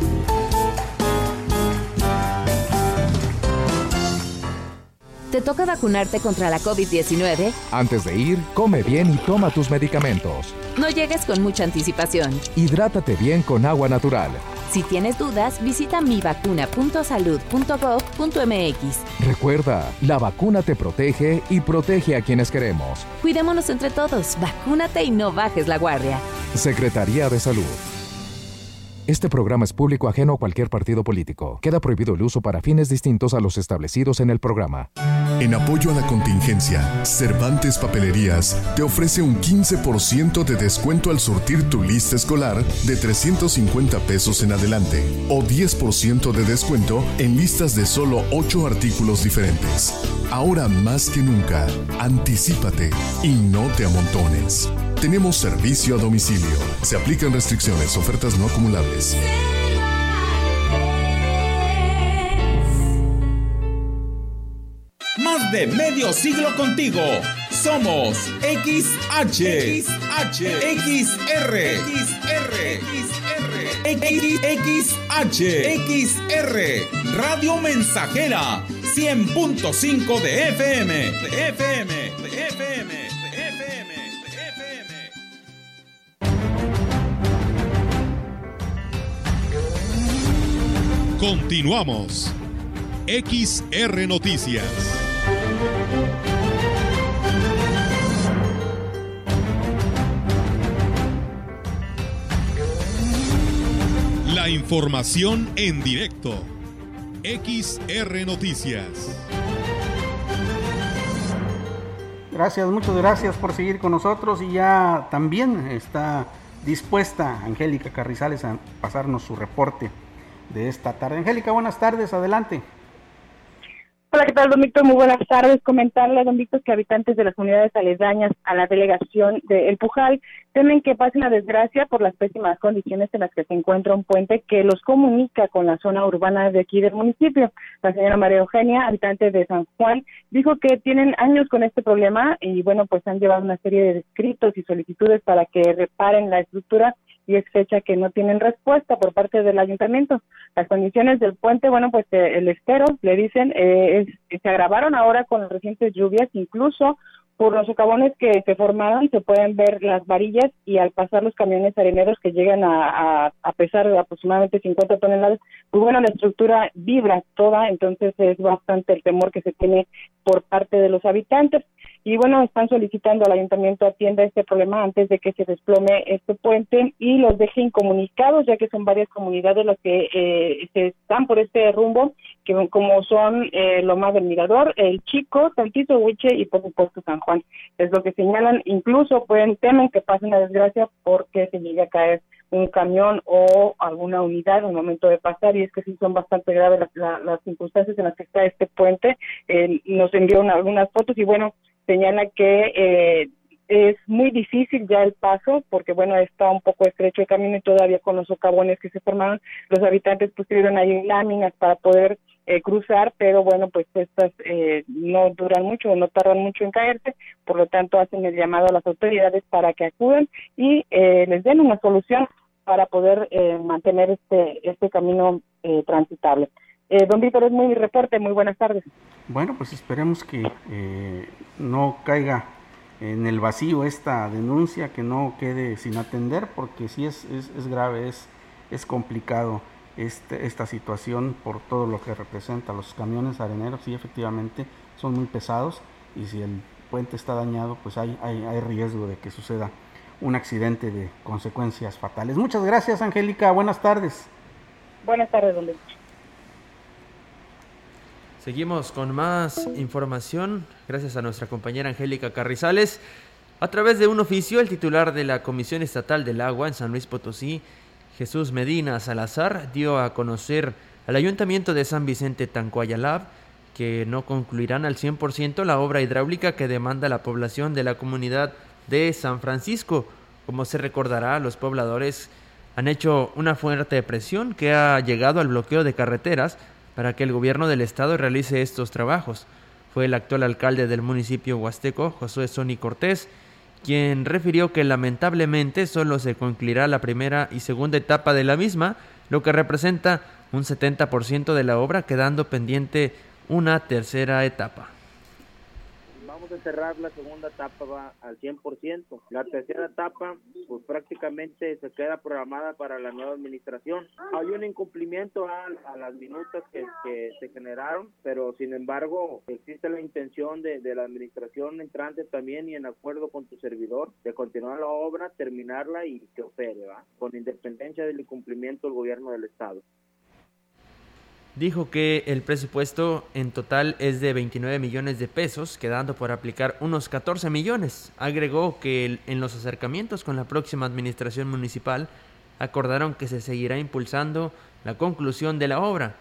¿Te toca vacunarte contra la COVID-19? Antes de ir, come bien y toma tus medicamentos. No llegues con mucha anticipación. Hidrátate bien con agua natural. Si tienes dudas, visita mivacuna.salud.gov.mx. Recuerda, la vacuna te protege y protege a quienes queremos. Cuidémonos entre todos, vacúnate y no bajes la guardia. Secretaría de Salud. Este programa es público ajeno a cualquier partido político. Queda prohibido el uso para fines distintos a los establecidos en el programa. En apoyo a la contingencia, Cervantes Papelerías te ofrece un 15% de descuento al surtir tu lista escolar de 350 pesos en adelante o 10% de descuento en listas de solo 8 artículos diferentes. Ahora más que nunca, anticípate y no te amontones. Tenemos servicio a domicilio. Se aplican restricciones, ofertas no acumulables. Más de medio siglo contigo. Somos XH, XH, XR, XR, XR, XR, Radio Mensajera, 100.5 de FM, de FM, de FM. Continuamos. XR Noticias. La información en directo. XR Noticias. Gracias, muchas gracias por seguir con nosotros y ya también está dispuesta Angélica Carrizales a pasarnos su reporte de esta tarde. Angélica, buenas tardes, adelante. Hola, ¿qué tal, don Víctor? Muy buenas tardes. Comentarle, don Víctor, que habitantes de las unidades aledañas a la delegación de El Pujal temen que pase una desgracia por las pésimas condiciones en las que se encuentra un puente que los comunica con la zona urbana de aquí del municipio. La señora María Eugenia, habitante de San Juan, dijo que tienen años con este problema y, bueno, pues han llevado una serie de escritos y solicitudes para que reparen la estructura y es fecha que no tienen respuesta por parte del ayuntamiento. Las condiciones del puente, bueno, pues eh, el estero, le dicen, eh, se agravaron ahora con las recientes lluvias, incluso por los socavones que se formaron se pueden ver las varillas y al pasar los camiones areneros que llegan a, a, pesar de aproximadamente 50 toneladas, pues bueno, la estructura vibra toda, entonces es bastante el temor que se tiene por parte de los habitantes y bueno, están solicitando al ayuntamiento atienda este problema antes de que se desplome este puente y los deje incomunicados, ya que son varias comunidades las que eh, se están por este rumbo que como son eh, Loma del Mirador, El Chico, Tantito Huiche y por supuesto San Juan. Es lo que señalan, incluso pueden temen que pase una desgracia porque se llegue a caer un camión o alguna unidad en el momento de pasar y es que sí son bastante graves las, circunstancias en las que está este puente. Eh, nos enviaron algunas fotos y bueno, señala que eh, es muy difícil ya el paso porque bueno está un poco estrecho el camino y todavía con los socavones que se formaron los habitantes pusieron ahí láminas para poder eh, cruzar pero bueno pues estas eh, no duran mucho no tardan mucho en caerse por lo tanto hacen el llamado a las autoridades para que acudan y eh, les den una solución para poder mantener este este camino transitable don Víctor es muy reporte muy buenas tardes bueno pues esperemos que no caiga en el vacío esta denuncia, que no quede sin atender, porque sí es, es, grave, es, es complicado este, esta situación por todo lo que representa. Los camiones areneros sí efectivamente son muy pesados y si el puente está dañado, pues hay, hay, hay riesgo de que suceda un accidente de consecuencias fatales. Muchas gracias, Angélica. Buenas tardes. Buenas tardes, don Seguimos con más información gracias a nuestra compañera Angélica Carrizales. A través de un oficio, el titular de la Comisión Estatal del Agua en San Luis Potosí, Jesús Medina Salazar, dio a conocer al Ayuntamiento de San Vicente Tancuayalab que no concluirán al 100% la obra hidráulica que demanda la población de la comunidad de San Francisco. Como se recordará, los pobladores han hecho una fuerte presión que ha llegado al bloqueo de carreteras para que el gobierno del estado realice estos trabajos. Fue el actual alcalde del municipio huasteco, Josué Sony Cortés, quien refirió que lamentablemente solo se concluirá la primera y segunda etapa de la misma, lo que representa un 70% de la obra, quedando pendiente una tercera etapa cerrar la segunda etapa va al 100%. La tercera etapa, pues prácticamente se queda programada para la nueva administración. Hay un incumplimiento a, las minutas que, se generaron, pero sin embargo existe la intención de, de la administración entrante también y en acuerdo con tu servidor de continuar la obra, terminarla y que opere, ¿va? Con independencia del incumplimiento del gobierno del Estado dijo que el presupuesto en total es de 29 millones de pesos, quedando por aplicar unos 14 millones. Agregó que en los acercamientos con la próxima administración municipal acordaron que se seguirá impulsando la conclusión de la obra.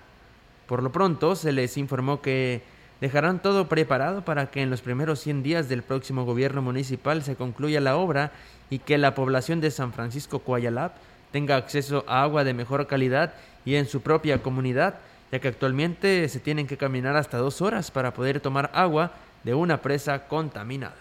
Por lo pronto se les informó que dejarán todo preparado para que en los primeros 100 días del próximo gobierno municipal se concluya la obra y que la población de San Francisco Coayalap tenga acceso a agua de mejor calidad y en su propia comunidad ya que actualmente se tienen que caminar hasta dos horas para poder tomar agua de una presa contaminada.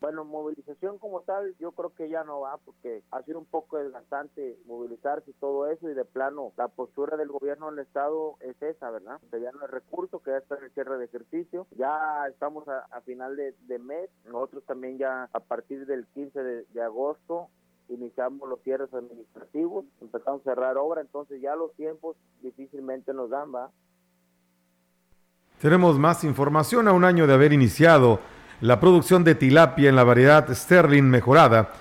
Bueno, movilización como tal, yo creo que ya no va porque ha sido un poco desgastante movilizarse y todo eso y de plano la postura del gobierno del estado es esa, ¿verdad? Que ya no hay recurso, que ya está en el cierre de ejercicio, ya estamos a, final de, mes, nosotros también ya a partir del 15 de agosto iniciamos los cierres administrativos, empezamos a cerrar obra, entonces ya los tiempos difícilmente nos dan, ¿va? Tenemos más información a un año de haber iniciado la producción de tilapia en la variedad Sterling mejorada,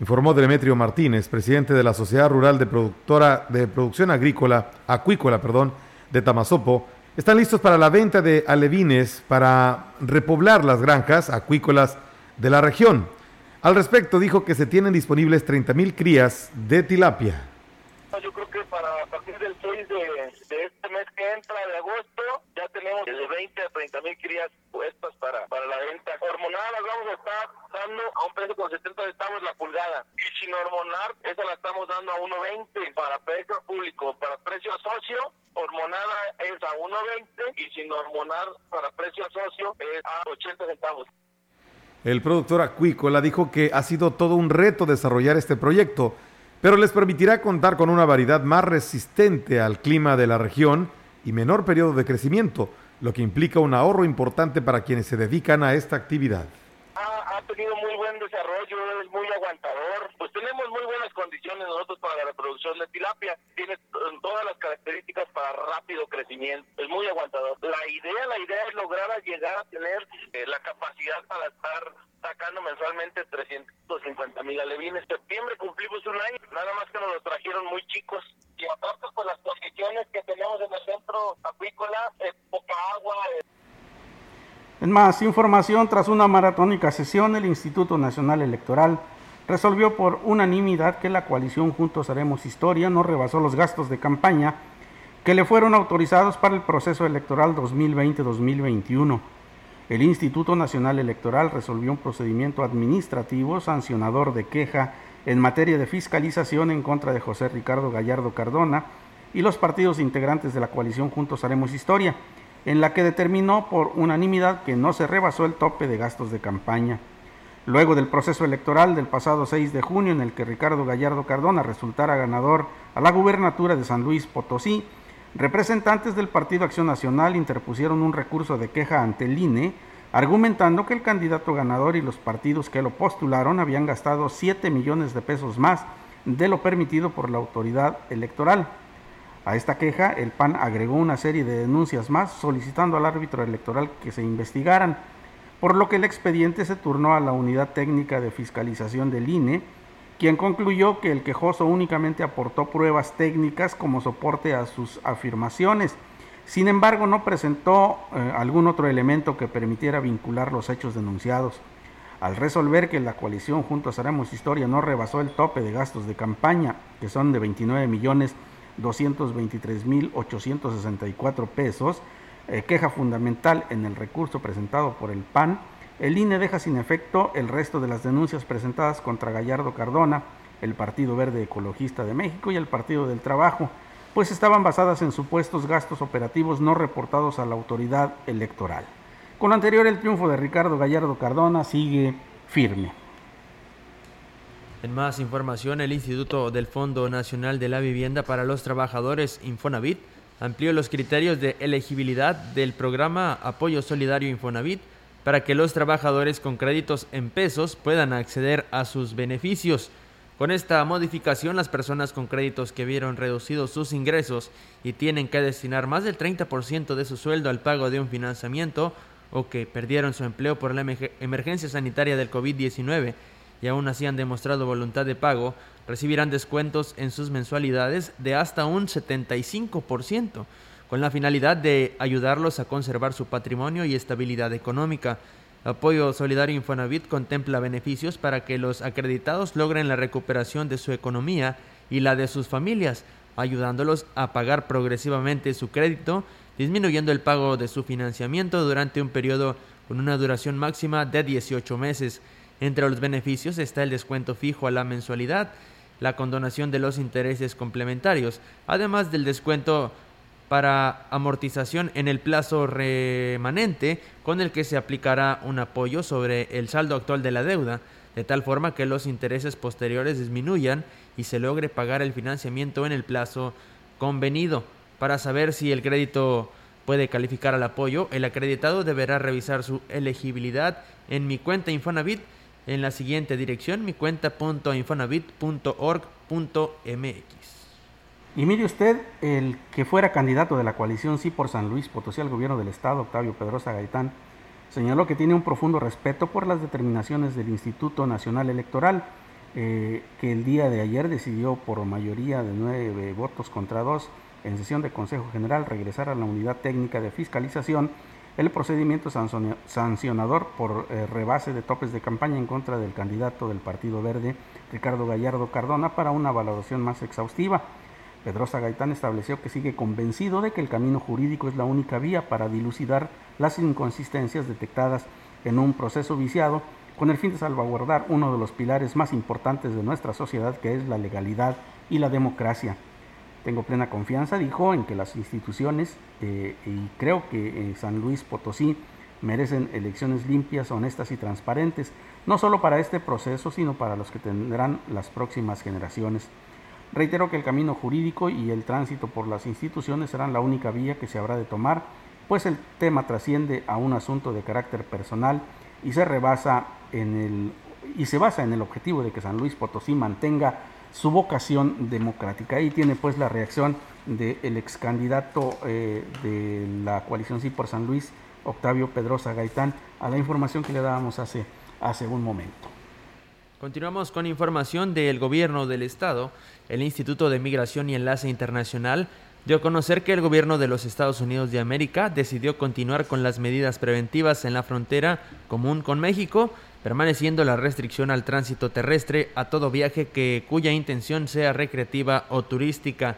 informó Demetrio Martínez, presidente de la Sociedad Rural de Productora de Producción Agrícola, Acuícola, perdón, de Tamazopo. Están listos para la venta de alevines para repoblar las granjas acuícolas de la región. Al respecto, dijo que se tienen disponibles 30.000 crías de tilapia. Yo creo que para a partir del 6 de, este mes que entra, de agosto, ya tenemos de 20 a 30 mil crías puestas para, para la venta. Hormonada las vamos a estar dando a un precio con 70 centavos la pulgada. Y sin hormonar, esa la estamos dando a 1.20 para precio público. Para precio socio, hormonada es a 1.20 y sin hormonar para precio socio es a 80 centavos. El productor acuícola dijo que ha sido todo un reto desarrollar este proyecto, pero les permitirá contar con una variedad más resistente al clima de la región y menor periodo de crecimiento, lo que implica un ahorro importante para quienes se dedican a esta actividad. Ha, tenido muy buen desarrollo, es muy aguantador, pues tenemos muy buenas condiciones nosotros para la reproducción de tilapia, tiene todas las características para rápido crecimiento, es muy aguantador. La idea, la idea es lograr llegar a tener eh, la capacidad para estar sacando mensualmente 350 mil alevines. En septiembre cumplimos un año, nada más que nos lo trajeron muy chicos y aparte pues las condiciones que tenemos en el centro acuícola, agua. En más información, tras una maratónica sesión, el Instituto Nacional Electoral resolvió por unanimidad que la coalición Juntos Haremos Historia no rebasó los gastos de campaña que le fueron autorizados para el proceso electoral 2020-2021. El Instituto Nacional Electoral resolvió un procedimiento administrativo sancionador de queja en materia de fiscalización en contra de José Ricardo Gallardo Cardona y los partidos integrantes de la coalición Juntos Haremos Historia, en la que determinó por unanimidad que no se rebasó el tope de gastos de campaña. Luego del proceso electoral del pasado 6 de junio en el que Ricardo Gallardo Cardona resultara ganador a la gubernatura de San Luis Potosí, representantes del Partido Acción Nacional interpusieron un recurso de queja ante el INE, argumentando que el candidato ganador y los partidos que lo postularon habían gastado 7 millones de pesos más de lo permitido por la autoridad electoral. A esta queja, el PAN agregó una serie de denuncias más solicitando al árbitro electoral que se investigaran por lo que el expediente se turnó a la Unidad Técnica de Fiscalización del INE, quien concluyó que el quejoso únicamente aportó pruebas técnicas como soporte a sus afirmaciones. Sin embargo, no presentó eh, algún otro elemento que permitiera vincular los hechos denunciados. Al resolver que la coalición Juntos Haremos Historia no rebasó el tope de gastos de campaña, que son de 29 millones 223 mil 864 pesos, eh, queja fundamental en el recurso presentado por el PAN, el INE deja sin efecto el resto de las denuncias presentadas contra Gallardo Cardona, el Partido Verde Ecologista de México y el Partido del Trabajo, pues estaban basadas en supuestos gastos operativos no reportados a la autoridad electoral. Con lo anterior, el triunfo de Ricardo Gallardo Cardona sigue firme. En más información, el Instituto del Fondo Nacional de la Vivienda para los Trabajadores, Infonavit, amplió los criterios de elegibilidad del programa Apoyo Solidario Infonavit para que los trabajadores con créditos en pesos puedan acceder a sus beneficios. Con esta modificación, las personas con créditos que vieron reducidos sus ingresos y tienen que destinar más del 30% de su sueldo al pago de un financiamiento o que perdieron su empleo por la emergencia sanitaria del COVID-19 y aún así han demostrado voluntad de pago, recibirán descuentos en sus mensualidades de hasta un 75%, con la finalidad de ayudarlos a conservar su patrimonio y estabilidad económica. Apoyo Solidario Infonavit contempla beneficios para que los acreditados logren la recuperación de su economía y la de sus familias, ayudándolos a pagar progresivamente su crédito, disminuyendo el pago de su financiamiento durante un periodo con una duración máxima de 18 meses. Entre los beneficios está el descuento fijo a la mensualidad, la condonación de los intereses complementarios, además del descuento para amortización en el plazo remanente con el que se aplicará un apoyo sobre el saldo actual de la deuda, de tal forma que los intereses posteriores disminuyan y se logre pagar el financiamiento en el plazo convenido. Para saber si el crédito puede calificar al apoyo, el acreditado deberá revisar su elegibilidad en mi cuenta Infonavit en la siguiente dirección, mi cuenta.infonavit.org.mx. Y mire usted, el que fuera candidato de la coalición Sí por San Luis Potosí al gobierno del Estado, Octavio Pedrosa Gaitán, señaló que tiene un profundo respeto por las determinaciones del Instituto Nacional Electoral, eh, que el día de ayer decidió por mayoría de nueve votos contra dos en sesión de Consejo General regresar a la unidad técnica de fiscalización el procedimiento sancionador por eh, rebase de topes de campaña en contra del candidato del Partido Verde, Ricardo Gallardo Cardona, para una valoración más exhaustiva. Pedrosa Gaitán estableció que sigue convencido de que el camino jurídico es la única vía para dilucidar las inconsistencias detectadas en un proceso viciado con el fin de salvaguardar uno de los pilares más importantes de nuestra sociedad que es la legalidad y la democracia. Tengo plena confianza, dijo, en que las instituciones, eh, y creo que eh, San Luis Potosí merecen elecciones limpias, honestas y transparentes, no solo para este proceso, sino para los que tendrán las próximas generaciones. Reitero que el camino jurídico y el tránsito por las instituciones serán la única vía que se habrá de tomar, pues el tema trasciende a un asunto de carácter personal y se rebasa en el y se basa en el objetivo de que San Luis Potosí mantenga su vocación democrática. Ahí tiene pues la reacción del ex candidato eh, de la coalición Sí por San Luis, Octavio Pedrosa Gaitán, a la información que le dábamos hace, hace un momento. Continuamos con información del gobierno del estado. El Instituto de Migración y Enlace Internacional dio a conocer que el gobierno de los Estados Unidos de América decidió continuar con las medidas preventivas en la frontera común con México, permaneciendo la restricción al tránsito terrestre a todo viaje que cuya intención sea recreativa o turística.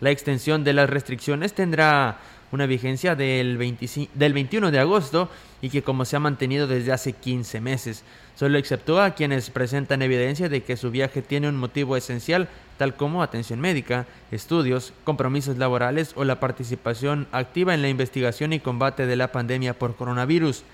La extensión de las restricciones tendrá una vigencia del, 21 de agosto y que como se ha mantenido desde hace 15 meses. Solo exceptúa a quienes presentan evidencia de que su viaje tiene un motivo esencial, tal como atención médica, estudios, compromisos laborales o la participación activa en la investigación y combate de la pandemia por coronavirus.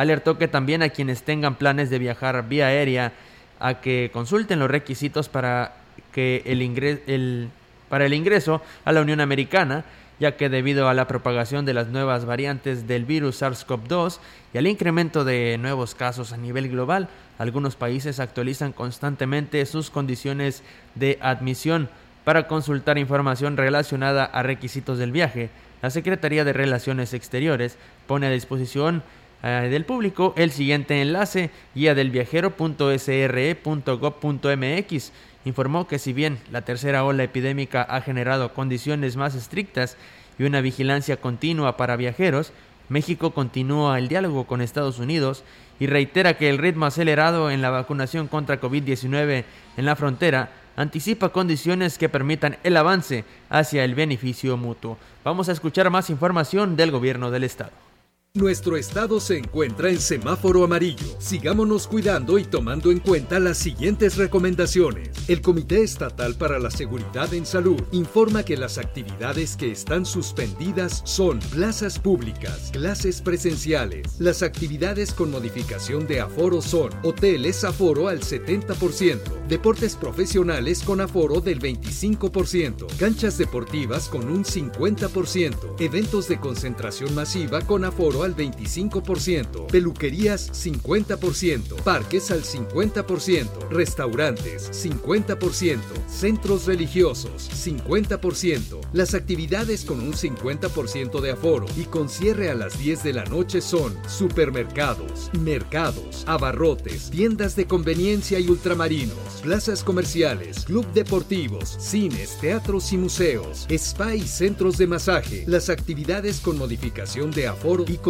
Alertó que también a quienes tengan planes de viajar vía aérea a que consulten los requisitos para que el, para el ingreso a la Unión Americana ya que debido a la propagación de las nuevas variantes del virus SARS-CoV-2 y al incremento de nuevos casos a nivel global, algunos países actualizan constantemente sus condiciones de admisión para consultar información relacionada a requisitos del viaje. La Secretaría de Relaciones Exteriores pone a disposición eh, del público el siguiente enlace guía del viajero.sre.gov.mx informó que si bien la tercera ola epidémica ha generado condiciones más estrictas y una vigilancia continua para viajeros, México continúa el diálogo con Estados Unidos y reitera que el ritmo acelerado en la vacunación contra COVID-19 en la frontera anticipa condiciones que permitan el avance hacia el beneficio mutuo. Vamos a escuchar más información del gobierno del estado. Nuestro estado se encuentra en semáforo amarillo. Sigámonos cuidando y tomando en cuenta las siguientes recomendaciones. El Comité Estatal para la Seguridad en Salud informa que las actividades que están suspendidas son plazas públicas, clases presenciales. Las actividades con modificación de aforo son hoteles aforo al 70%, deportes profesionales con aforo del 25%, canchas deportivas con un 50%, eventos de concentración masiva con aforo al 25%, peluquerías 50%, parques al 50%, restaurantes 50%, centros religiosos 50%. Las actividades con un 50% de aforo y con cierre a las 10 de la noche son supermercados, mercados, abarrotes, tiendas de conveniencia y ultramarinos, plazas comerciales, club deportivos, cines, teatros y museos, spa y centros de masaje. Las actividades con modificación de aforo y con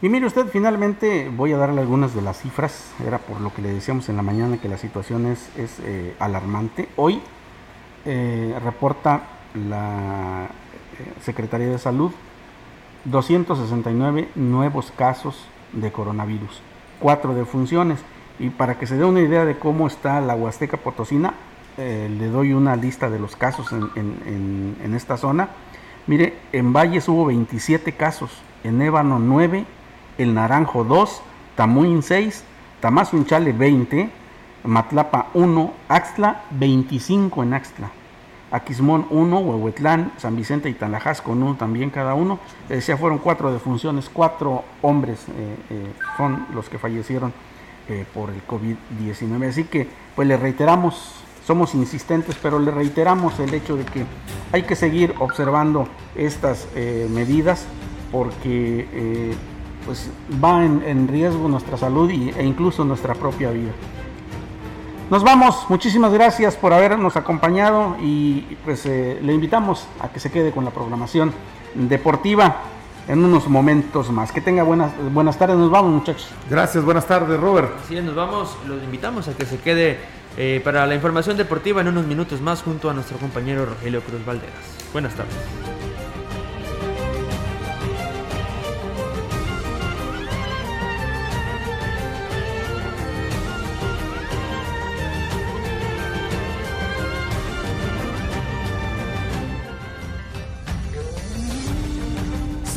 Y mire usted, finalmente voy a darle algunas de las cifras, era por lo que le decíamos en la mañana que la situación es, es eh, alarmante. Hoy eh, reporta la eh, Secretaría de Salud 269 nuevos casos de coronavirus, cuatro defunciones. Y para que se dé una idea de cómo está la Huasteca Potosina, le doy una lista de los casos en, en, en, esta zona. Mire, en Valles hubo 27 casos, en Ébano 9, el Naranjo 2, Tamuín 6, Tamazunchale 20, Matlapa 1, Axtla 25 en Axtla, Aquismón 1, Huehuetlán, San Vicente y Tanajás con uno también cada uno. ya fueron cuatro defunciones, cuatro hombres eh, eh, son los que fallecieron eh, por el COVID-19. Así que pues le reiteramos, somos insistentes, pero le reiteramos el hecho de que hay que seguir observando estas medidas porque pues va en, riesgo nuestra salud e incluso nuestra propia vida. Nos vamos, muchísimas gracias por habernos acompañado y pues eh, le invitamos a que se quede con la programación deportiva en unos momentos más. Que tenga buenas, buenas tardes, nos vamos muchachos. Gracias, buenas tardes Robert. Así es, nos vamos, los invitamos a que se quede eh, para la información deportiva en unos minutos más junto a nuestro compañero Rogelio Cruz Valderas. Buenas tardes.